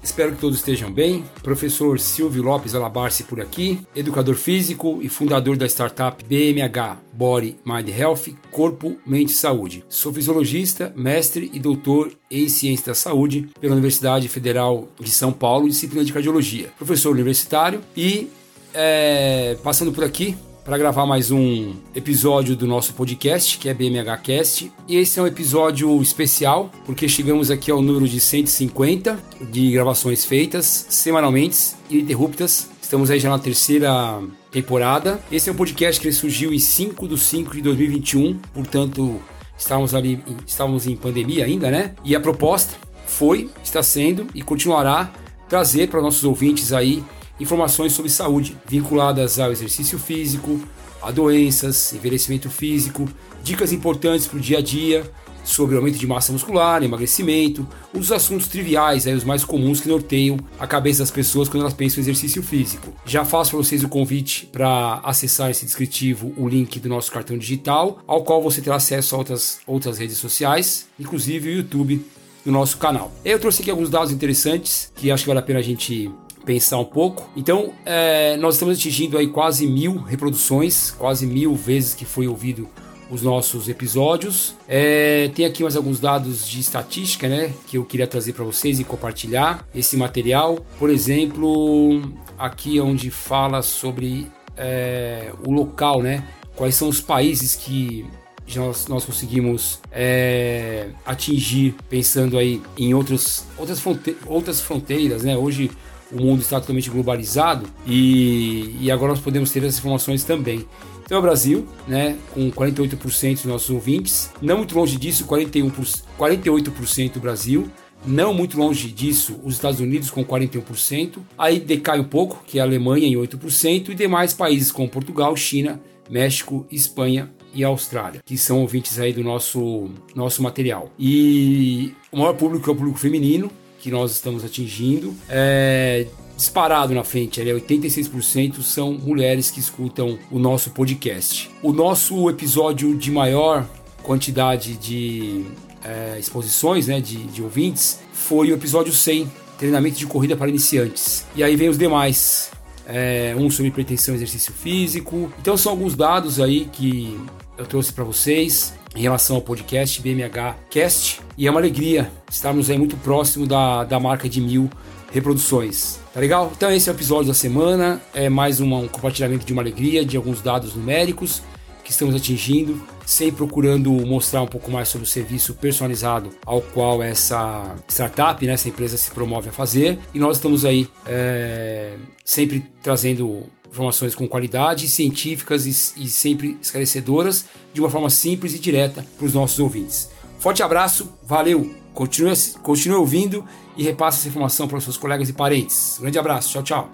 Espero que todos estejam bem. Professor Silvio Lopes Alabarce por aqui, educador físico e fundador da startup BMH Body Mind Health, Corpo, Mente e Saúde. Sou fisiologista, mestre e doutor em Ciência da Saúde pela Universidade Federal de São Paulo, disciplina de Cardiologia. Professor universitário e é, passando por aqui para gravar mais um episódio do nosso podcast, que é BMH Cast. E esse é um episódio especial, porque chegamos aqui ao número de 150 de gravações feitas semanalmente, ininterruptas. Estamos aí já na terceira temporada. Esse é um podcast que surgiu em 5 de 5 de 2021, portanto, estávamos ali, estávamos em pandemia ainda, né? E a proposta foi, está sendo e continuará trazer para nossos ouvintes aí informações sobre saúde vinculadas ao exercício físico, a doenças, envelhecimento físico, dicas importantes para o dia a dia sobre aumento de massa muscular, emagrecimento, os assuntos triviais, aí, os mais comuns que norteiam a cabeça das pessoas quando elas pensam em exercício físico. Já faço para vocês o convite para acessar esse descritivo o link do nosso cartão digital, ao qual você terá acesso a outras, outras redes sociais, inclusive o YouTube do nosso canal. Eu trouxe aqui alguns dados interessantes que acho que vale a pena a gente pensar um pouco. Então, é, nós estamos atingindo aí quase mil reproduções, quase mil vezes que foi ouvido os nossos episódios. É, tem aqui mais alguns dados de estatística, né, que eu queria trazer para vocês e compartilhar esse material. Por exemplo, aqui é onde fala sobre é, o local, né, quais são os países que nós, nós conseguimos é, atingir, pensando aí em outros, outras, fronte outras fronteiras, né? Hoje o mundo está totalmente globalizado e, e agora nós podemos ter essas informações também. Então é o Brasil, né, com 48% dos nossos ouvintes, não muito longe disso, 41%, 48% do Brasil, não muito longe disso, os Estados Unidos com 41%, aí decai um pouco, que é a Alemanha em 8%, e demais países como Portugal, China, México, Espanha e Austrália, que são ouvintes aí do nosso, nosso material. E o maior público é o público feminino, que nós estamos atingindo. É, disparado na frente, ali, 86% são mulheres que escutam o nosso podcast. O nosso episódio de maior quantidade de é, exposições, né, de, de ouvintes, foi o episódio 100, treinamento de corrida para iniciantes. E aí vem os demais, é, um sobre pretensão exercício físico. Então são alguns dados aí que eu trouxe para vocês em relação ao podcast BMH Cast. E é uma alegria estarmos aí muito próximo da, da marca de mil reproduções. Tá legal? Então esse é o episódio da semana. É mais uma, um compartilhamento de uma alegria, de alguns dados numéricos que estamos atingindo, sempre procurando mostrar um pouco mais sobre o serviço personalizado ao qual essa startup, né, essa empresa se promove a fazer. E nós estamos aí é, sempre trazendo informações com qualidade, científicas e, e sempre esclarecedoras, de uma forma simples e direta para os nossos ouvintes. Forte abraço, valeu, continue, continue ouvindo e repasse essa informação para os seus colegas e parentes. Grande abraço, tchau, tchau.